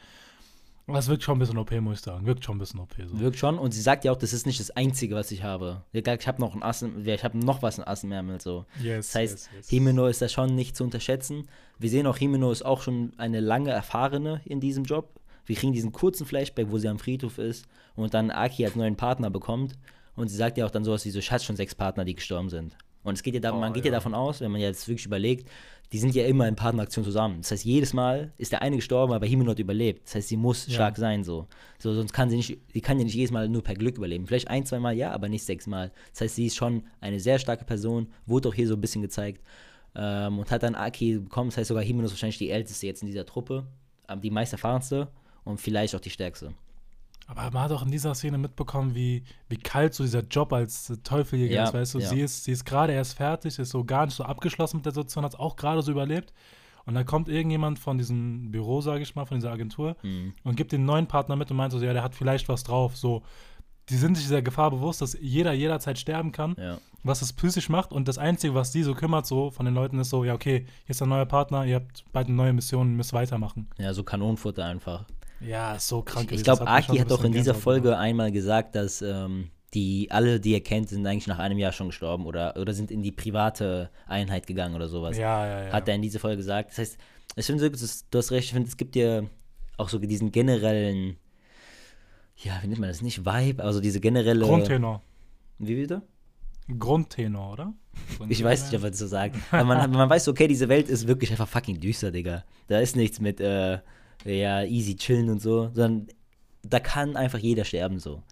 S2: Und das wirkt schon ein bisschen OP, muss ich sagen. Wirkt schon ein bisschen OP. So.
S1: Wirkt schon. Und sie sagt ja auch, das ist nicht das Einzige, was ich habe. Sie Ich habe noch ein Ass, im- ich habe noch was in Ass im Ärmel. So.
S2: Yes,
S1: Das heißt,
S2: yes, yes.
S1: Himeno ist da schon nicht zu unterschätzen. Wir sehen auch, Himeno ist auch schon eine lange Erfahrene in diesem Job. Wir kriegen diesen kurzen Flashback, wo sie am Friedhof ist und dann Aki als neuen Partner bekommt. Und sie sagt ja auch dann sowas wie so, ich hatte schon sechs Partner, die gestorben sind. Und es geht ja da,
S2: Oh,
S1: man geht ja.
S2: ja.
S1: davon aus, wenn man jetzt wirklich überlegt, die sind ja immer in Partneraktion zusammen. Das heißt, jedes Mal ist der eine gestorben, aber Himeno hat überlebt. Das heißt, sie muss
S2: Ja.
S1: stark sein so. so. Sonst kann sie nicht, sie kann ja nicht jedes Mal nur per Glück überleben. Vielleicht ein, zwei Mal ja, aber nicht sechs Mal. Das heißt, sie ist schon eine sehr starke Person, wurde auch hier so ein bisschen gezeigt. Ähm, und hat dann Aki bekommen. Das heißt, sogar Himeno ist wahrscheinlich die älteste jetzt in dieser Truppe, aber die meist erfahrenste und vielleicht auch die stärkste.
S2: Aber man hat auch in dieser Szene mitbekommen, wie, wie kalt so dieser Job als Teufeljäger
S1: Ja,
S2: ist, weißt du?
S1: ja.
S2: Sie ist, sie ist gerade erst fertig, ist so gar nicht so abgeschlossen mit der Situation, hat es auch gerade so überlebt. Und dann kommt irgendjemand von diesem Büro, sage ich mal, von dieser Agentur
S1: Mhm.
S2: und gibt den neuen Partner mit und meint so, ja, der hat vielleicht was drauf. So, die sind sich dieser Gefahr bewusst, dass jeder jederzeit sterben kann,
S1: Ja.
S2: was es psychisch macht. Und das Einzige, was die so kümmert, so von den Leuten, ist so, ja, okay, hier ist ein neuer Partner, ihr habt bald eine neue Mission, müsst weitermachen.
S1: ja, so Kanonenfutter einfach.
S2: Ja, so krank.
S1: Ich glaube, Aki hat doch in dieser Folge
S2: gemacht.
S1: einmal gesagt, dass ähm, die alle, die er kennt, sind eigentlich nach einem Jahr schon gestorben oder, oder sind in die private Einheit gegangen oder sowas.
S2: Ja, ja, ja.
S1: Hat er in dieser Folge gesagt. Das heißt, ich finde, du hast recht, ich finde, es gibt dir auch so diesen generellen, ja, wie nennt man das nicht, Vibe, also diese generelle.
S2: Grundtenor.
S1: Wie bitte?
S2: Grundtenor, oder? Ein
S1: Ich weiß nicht, ob man das so sagt. Aber man, man weiß, okay, diese Welt ist wirklich einfach fucking düster, Digga. Da ist nichts mit, äh, ja, easy chillen und so, sondern da kann einfach jeder sterben, so.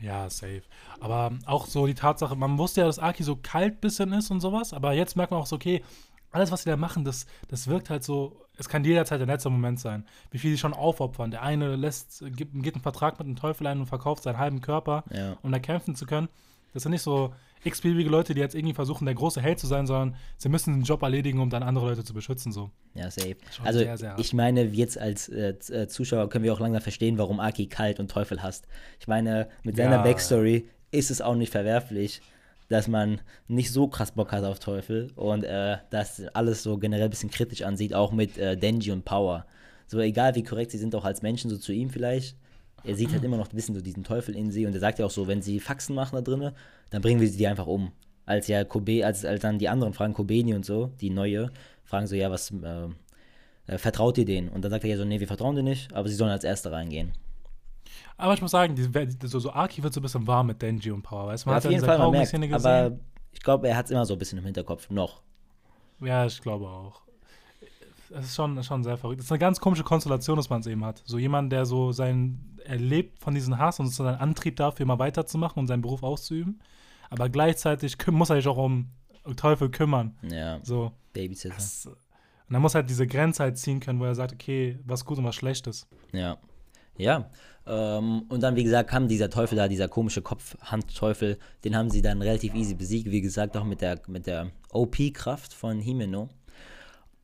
S2: Ja, safe. Aber auch so die Tatsache, man wusste ja, dass Aki so kalt bisschen ist und sowas, aber jetzt merkt man auch so, okay, alles, was sie da machen, das, das wirkt halt so, es kann jederzeit der letzte Moment sein. Wie viel sie schon aufopfern. Der eine lässt, gibt, geht einen Vertrag mit dem Teufel ein und verkauft seinen halben Körper,
S1: Ja.
S2: um da kämpfen zu können. Das sind nicht so x-beliebige Leute, die jetzt irgendwie versuchen, der große Held zu sein, sondern sie müssen den Job erledigen, um dann andere Leute zu beschützen. So.
S1: Ja, safe.
S2: Schon
S1: Also,
S2: sehr, sehr
S1: ich meine, jetzt als äh, äh, Zuschauer können wir auch langsam verstehen, warum Aki kalt und Teufel hasst. Ich meine, mit seiner
S2: Ja.
S1: Backstory ist es auch nicht verwerflich, dass man nicht so krass Bock hat auf Teufel und äh, das alles so generell ein bisschen kritisch ansieht, auch mit äh, Denji und Power. So egal wie korrekt sie sind, auch als Menschen, so zu ihm vielleicht. Er sieht halt immer noch ein bisschen so diesen Teufel in sie und er sagt ja auch so, wenn sie Faxen machen da drinnen, dann bringen wir sie die einfach um. Als ja Kobe, als, als dann die anderen fragen, Kobeni und so, die neue, fragen so, ja, was, äh, äh, vertraut ihr denen? Und dann sagt er ja so, nee, wir vertrauen dir nicht, aber sie sollen als Erste reingehen.
S2: Aber ich muss sagen, die, so, so Aki wird so ein bisschen warm mit Denji und Power. Weißt du, man
S1: Ja,
S2: hat
S1: auf jeden Fall, man merkt. Aber ich glaube, er hat es immer so ein bisschen im Hinterkopf. Noch.
S2: Ja, ich glaube auch. Es ist schon, schon sehr verrückt. Es ist eine ganz komische Konstellation, dass man es eben hat. So jemand, der so sein, er lebt von diesem Hass und es ist sein Antrieb dafür, immer weiterzumachen und seinen Beruf auszuüben. Aber gleichzeitig muss er sich auch um Teufel kümmern.
S1: Ja,
S2: So.
S1: Babysitter.
S2: Das, und er muss halt diese Grenze halt ziehen können, wo er sagt, okay, was gut und was schlecht ist.
S1: Ja. Ja. Ähm, und dann, wie gesagt, kam dieser Teufel da, dieser komische Kopfhandteufel, den haben sie dann relativ easy besiegt, wie gesagt, auch mit der, mit der OP-Kraft von Himeno.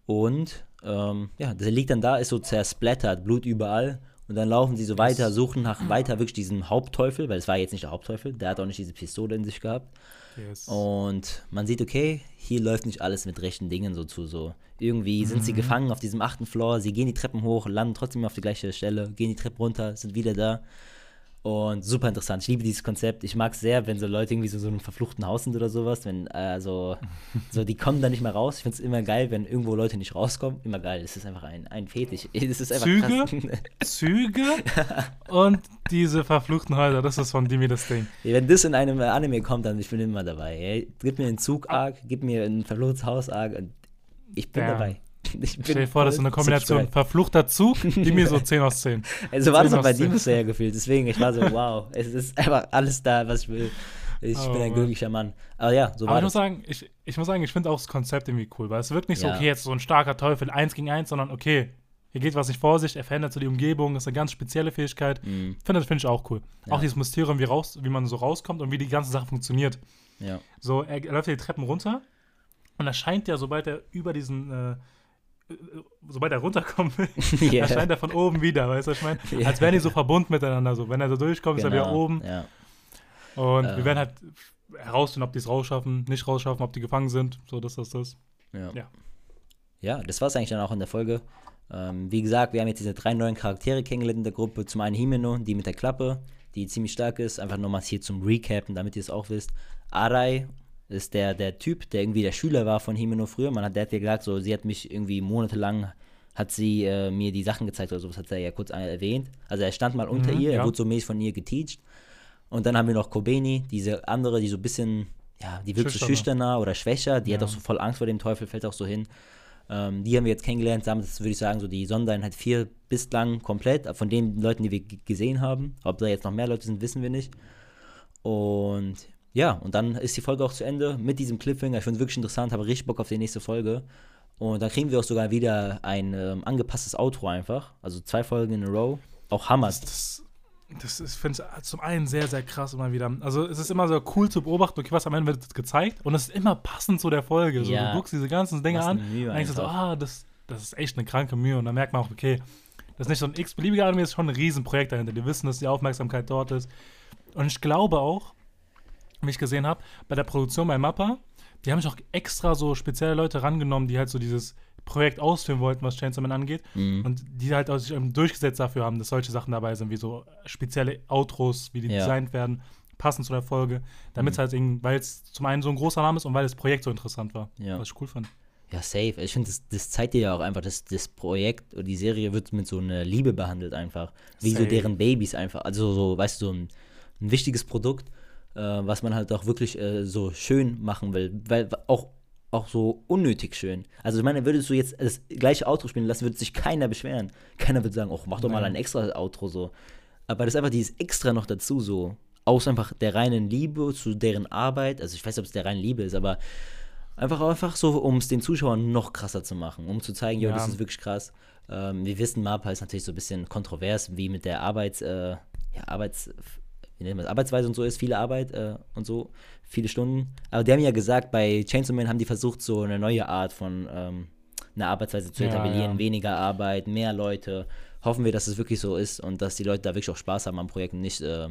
S1: Und ähm, ja, der liegt dann da, ist so zersplattert, Blut überall. Und dann laufen sie so weiter, suchen nach weiter wirklich diesem Hauptteufel, weil es war jetzt nicht der Hauptteufel, der hat auch nicht diese Pistole in sich gehabt.
S2: Yes.
S1: Und man sieht, okay, hier läuft nicht alles mit rechten Dingen so zu. So. Irgendwie sind sie gefangen auf diesem achten Floor, sie gehen die Treppen hoch, landen trotzdem auf die gleiche Stelle, gehen die Treppe runter, sind wieder da. Und super interessant. Ich liebe dieses Konzept. Ich mag es sehr, wenn so Leute irgendwie so, so in einem verfluchten Haus sind oder sowas. Wenn, äh, so, so, die kommen da nicht mehr raus. Ich finde es immer geil, wenn irgendwo Leute nicht rauskommen. Immer geil. Es ist einfach ein, ein Fetisch. Es ist einfach
S2: Züge?
S1: krass.
S2: Züge und diese verfluchten Häuser, das ist von Dimi das Ding.
S1: Wenn das in einem Anime kommt, dann ich bin immer dabei. Ey. Gib mir einen Zug-Arc, gib mir einen verfluchtes Haus-Arc ich bin
S2: Damn.
S1: dabei. Ich bin
S2: Stell dir vor, das ist so eine Kombination verfluchter Zug, Dimi so 10 aus 10.
S1: Also war das
S2: 10
S1: auch bei
S2: aus 10.
S1: Demon Slayer gefühlt. Deswegen, ich war so, wow, es ist einfach alles da, was ich will. Ich
S2: Oh
S1: bin ein glücklicher Mann. Aber ja, so
S2: Aber
S1: war
S2: ich muss
S1: das.
S2: sagen, ich, ich muss sagen, ich finde auch das Konzept irgendwie cool, weil es wirkt nicht so,
S1: Ja.
S2: okay, jetzt so ein starker Teufel, eins gegen eins, sondern okay, hier geht was nicht vor sich, er verändert so die Umgebung, ist eine ganz spezielle Fähigkeit.
S1: Mhm.
S2: Finde das finde ich auch cool.
S1: Ja.
S2: Auch dieses Mysterium, wie, raus, wie man so rauskommt und wie die ganze Sache funktioniert.
S1: Ja.
S2: So, er, er läuft ja die Treppen runter und erscheint ja, sobald er über diesen, äh, sobald er runterkommen will,
S1: Ja.
S2: erscheint er von oben wieder, weißt du, was ich meine?
S1: Ja.
S2: Als wären die so verbunden miteinander, so. Wenn er so durchkommt, ist er wieder
S1: Genau,
S2: oben.
S1: Ja.
S2: Und
S1: Äh.
S2: wir werden halt herausfinden, ob die es rausschaffen, nicht rausschaffen, ob die gefangen sind. So, das ist das.
S1: Ja.
S2: Ja.
S1: ja, das war es eigentlich dann auch in der Folge. Ähm, wie gesagt, wir haben jetzt diese drei neuen Charaktere kennengelernt in der Gruppe. Zum einen Himeno, die mit der Klappe, die ziemlich stark ist. Einfach nochmal hier zum Recappen, damit ihr es auch wisst. Arai ist der, der Typ, der irgendwie der Schüler war von Himeno früher. Man hat, der hat ja gesagt, so, sie hat mich irgendwie monatelang, hat sie äh, mir die Sachen gezeigt oder sowas, hat er ja kurz erwähnt. Also er stand mal unter
S2: Mhm,
S1: ihr, er
S2: ja.
S1: wurde so mäßig von ihr geteacht. Und dann haben wir noch Kobeni, diese andere, die so ein bisschen, ja, die wirkt so
S2: Schüchterner.
S1: oder schwächer, die hat
S2: Ja.
S1: auch so voll Angst vor dem Teufel, fällt auch so hin. Ähm, die haben wir jetzt kennengelernt, damit würde ich sagen, so die Sondereinheit 4 bislang komplett, von den Leuten, die wir gesehen haben. Ob da jetzt noch mehr Leute sind, wissen wir nicht. Und ja, und dann ist die Folge auch zu Ende mit diesem Cliffhanger. Ich finde es wirklich interessant, habe richtig Bock auf die nächste Folge. Und dann kriegen wir auch sogar wieder ein ähm, angepasstes Outro einfach. Also zwei Folgen in a row. Auch Hammer.
S2: Das, das, das ist, finde ich, zum einen sehr, sehr krass immer wieder. Also, es ist immer so cool zu beobachten, okay, was am Ende wird gezeigt. Und es ist immer passend zu der Folge. So,
S1: Ja.
S2: Du guckst diese ganzen Dinge an und denkst so, ah, das, das ist echt eine kranke Mühe. Und dann merkt man auch, okay, das ist nicht so ein x-beliebiger Anime, das ist schon ein Riesenprojekt dahinter. Die wissen, dass die Aufmerksamkeit dort ist. Und ich glaube auch, wie ich gesehen habe, bei der Produktion bei Mappa, die haben sich auch extra so spezielle Leute rangenommen, die halt so dieses Projekt ausführen wollten, was Chainsaw Man angeht.
S1: Mhm.
S2: Und die halt auch sich durchgesetzt dafür haben, dass solche Sachen dabei sind, wie so spezielle Outros, wie die
S1: Ja.
S2: designt werden, passend zu der Folge. Damit es
S1: Mhm.
S2: halt irgendwie, weil es zum einen so ein großer Name ist und weil das Projekt so interessant war.
S1: Ja.
S2: Was ich cool fand.
S1: Ja, safe. Ich finde, das, das zeigt dir ja auch einfach, dass das Projekt oder die Serie wird mit so einer Liebe behandelt einfach. Wie so
S2: Safe.
S1: deren Babys einfach. Also so, weißt du, so ein, ein wichtiges Produkt, äh, was man halt auch wirklich äh, so schön machen will. Weil auch, auch so unnötig schön. Also ich meine, würdest du jetzt das gleiche Outro spielen lassen, würde sich keiner beschweren. Keiner würde sagen, oh, mach doch mal ein extra Outro so. Aber das ist einfach dieses Extra noch dazu so. Aus einfach der reinen Liebe zu deren Arbeit. Also ich weiß nicht, ob es der reinen Liebe ist, aber Einfach, einfach so, um es den Zuschauern noch krasser zu machen, um zu zeigen,
S2: Ja.
S1: das ist wirklich krass. Ähm, wir wissen, MAPA ist natürlich so ein bisschen kontrovers, wie mit der Arbeits, äh, ja, Arbeits, wie nennt man das, Arbeitsweise und so ist, viele Arbeit äh, und so, viele Stunden. Aber die haben ja gesagt, bei Chainsaw Man haben die versucht, so eine neue Art von ähm, einer Arbeitsweise zu
S2: Ja,
S1: etablieren,
S2: ja.
S1: weniger Arbeit, mehr Leute. Hoffen wir, dass es wirklich so ist und dass die Leute da wirklich auch Spaß haben am Projekt und nicht äh,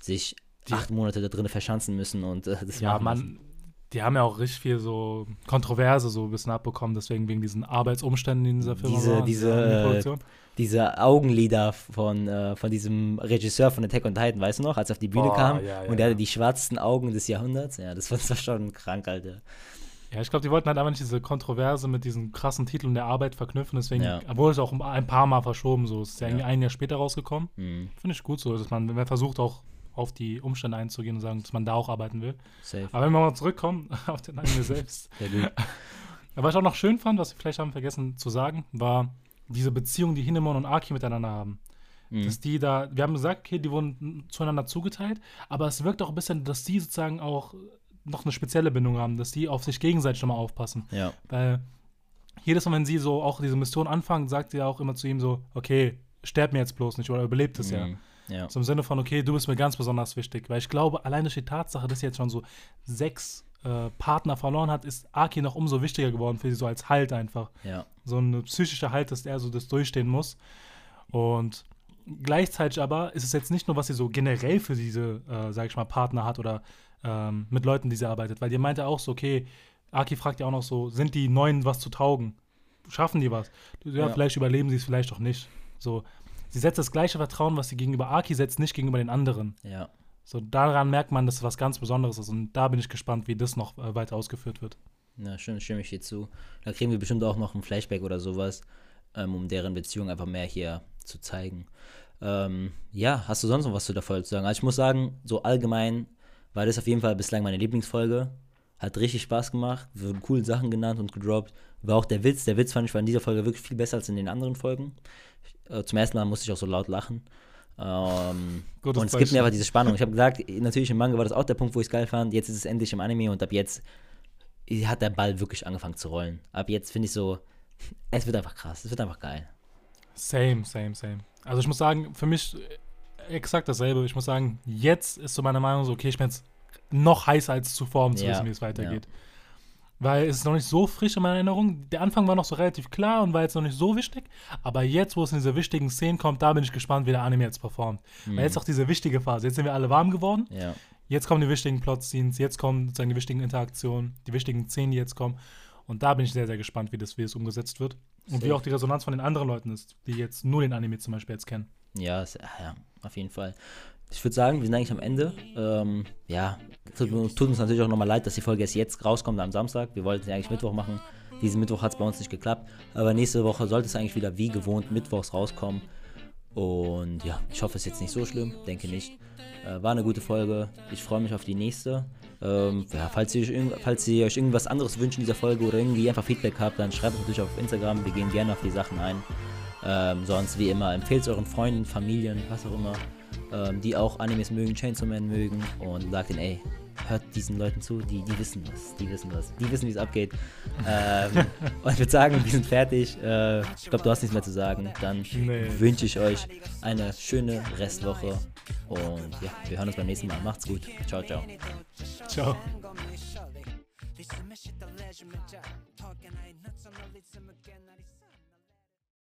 S1: sich
S2: Die-
S1: acht Monate da drin verschanzen müssen und äh, das
S2: Ja,
S1: machen müssen.
S2: man, die haben ja auch richtig viel so Kontroverse so ein bisschen abbekommen, deswegen wegen diesen Arbeitsumständen in dieser Firma.
S1: Diese-
S2: war, in
S1: diese,
S2: dieser
S1: äh,
S2: Produktion.
S1: Diese Augenlider von, äh, von diesem Regisseur von Attack on Titan, weißt du noch, als er auf die Bühne
S2: Boah,
S1: kam
S2: ja, ja,
S1: und der
S2: ja.
S1: hatte die schwarzesten Augen des Jahrhunderts. Ja, das war, das war schon krank, Alter.
S2: Ja, ich glaube, die wollten halt einfach nicht diese Kontroverse mit diesen krassen Titeln der Arbeit verknüpfen. Deswegen
S1: Ja.
S2: wurde es auch ein paar Mal verschoben. So, es ist ja,
S1: Ja.
S2: irgendwie ein Jahr später rausgekommen.
S1: Mhm.
S2: Finde ich gut so, dass man, wenn man versucht auch auf die Umstände einzugehen und sagen, dass man da auch arbeiten will.
S1: Safe.
S2: Aber wenn wir mal zurückkommen auf den Anime selbst. Aber was ich auch noch schön fand, was wir vielleicht haben vergessen zu sagen, war diese Beziehung, die Hinemon und Aki miteinander haben.
S1: Mhm.
S2: Dass die da, wir haben gesagt, okay, die wurden zueinander zugeteilt, aber es wirkt auch ein bisschen, dass die sozusagen auch noch eine spezielle Bindung haben, dass die auf sich gegenseitig schon mal aufpassen.
S1: Ja.
S2: Weil jedes Mal, wenn sie so auch diese Mission anfangen, sagt sie ja auch immer zu ihm so, okay, sterb mir jetzt bloß nicht oder überlebt es ja.
S1: Mhm. Ja.
S2: So im Sinne von, okay, du bist mir ganz besonders wichtig. Weil ich glaube, alleine durch die Tatsache, dass sie jetzt schon so sechs äh, Partner verloren hat, ist Aki noch umso wichtiger geworden für sie, so als Halt einfach.
S1: Ja.
S2: So eine psychische Halt, dass er so das durchstehen muss. Und gleichzeitig aber ist es jetzt nicht nur, was sie so generell für diese, äh, sag ich mal, Partner hat oder ähm, mit Leuten, die sie arbeitet. Weil die meinte auch so, okay, Aki fragt ja auch noch so, sind die Neuen was zu taugen? Schaffen die was? Ja,
S1: Ja.
S2: vielleicht überleben sie es, vielleicht auch nicht. So, sie setzt das gleiche Vertrauen, was sie gegenüber Aki setzt, nicht gegenüber den anderen.
S1: Ja.
S2: So, daran merkt man, dass es was ganz Besonderes ist. Und da bin ich gespannt, wie das noch äh, weiter ausgeführt wird.
S1: Ja, stimmt, stimme ich dir zu. Da kriegen wir bestimmt auch noch ein Flashback oder sowas, ähm, um deren Beziehung einfach mehr hier zu zeigen. Ähm, ja, hast du sonst noch was zu der Folge zu sagen? Also ich muss sagen, so allgemein war das auf jeden Fall bislang meine Lieblingsfolge. Hat richtig Spaß gemacht, wurden coole Sachen genannt und gedroppt. War auch der Witz. Der Witz fand ich war in dieser Folge wirklich viel besser als in den anderen Folgen. Äh, zum ersten Mal musste ich auch so laut lachen. Ähm, und es gibt mir einfach diese Spannung. Ich habe gesagt, natürlich im Manga war das auch der Punkt, wo ich es geil fand. Jetzt ist es endlich im Anime und ab jetzt hat der Ball wirklich angefangen zu rollen. Ab jetzt finde ich so, es wird einfach krass, es wird einfach geil.
S2: Same, same, same. Also ich muss sagen, für mich äh, exakt dasselbe. Ich muss sagen, jetzt ist so meine Meinung so, okay, ich bin jetzt noch heißer als zuvor, um zu
S1: Ja,
S2: wissen, wie es weitergeht. Weil es ist noch nicht so frisch in meiner Erinnerung. Der Anfang war noch so relativ klar und war jetzt noch nicht so wichtig. Aber jetzt, wo es in diese wichtigen Szenen kommt, da bin ich gespannt, wie der Anime jetzt performt.
S1: Mhm.
S2: Weil jetzt auch diese wichtige Phase. Jetzt sind wir alle warm geworden.
S1: Ja,
S2: Jetzt kommen die wichtigen Plot-Scenes, jetzt kommen sozusagen die wichtigen Interaktionen, die wichtigen Szenen, die jetzt kommen. Und da bin ich sehr, sehr gespannt, wie das, wie es umgesetzt wird. Und wie
S1: Safe.
S2: auch die Resonanz von den anderen Leuten ist, die jetzt nur den Anime zum Beispiel jetzt kennen.
S1: ja, es, ja, auf jeden Fall. Ich würde sagen, wir sind eigentlich am Ende. Ähm, ja, tut, tut uns natürlich auch nochmal leid, dass die Folge erst jetzt rauskommt am Samstag. Wir wollten sie eigentlich Mittwoch machen. Diesen Mittwoch hat es bei uns nicht geklappt. Aber nächste Woche sollte es eigentlich wieder wie gewohnt mittwochs rauskommen. Und ja, ich hoffe, es ist jetzt nicht so schlimm. Denke nicht. Äh, war eine gute Folge. Ich freue mich auf die nächste. Ähm, ja, falls, ihr falls ihr euch irgendwas anderes wünscht in dieser Folge oder irgendwie einfach Feedback habt, dann schreibt es natürlich auf Instagram. Wir gehen gerne auf die Sachen ein. Ähm, sonst wie immer, empfehlt es euren Freunden, Familien, was auch immer, ähm, die auch Animes mögen, Chainsaw Man mögen und sagt ihnen, ey, hört diesen Leuten zu, die, die wissen was, die wissen was, die wissen, wie es abgeht. ähm, und ich würde sagen, wir sind fertig. Äh, ich glaube, du hast nichts mehr zu sagen. Dann
S2: Nee.
S1: wünsche ich euch eine schöne Restwoche und ja, wir hören uns beim nächsten Mal. Macht's gut. Ciao, ciao.
S2: Ciao.
S3: This the legend, talking, I nuts on the lids, again, I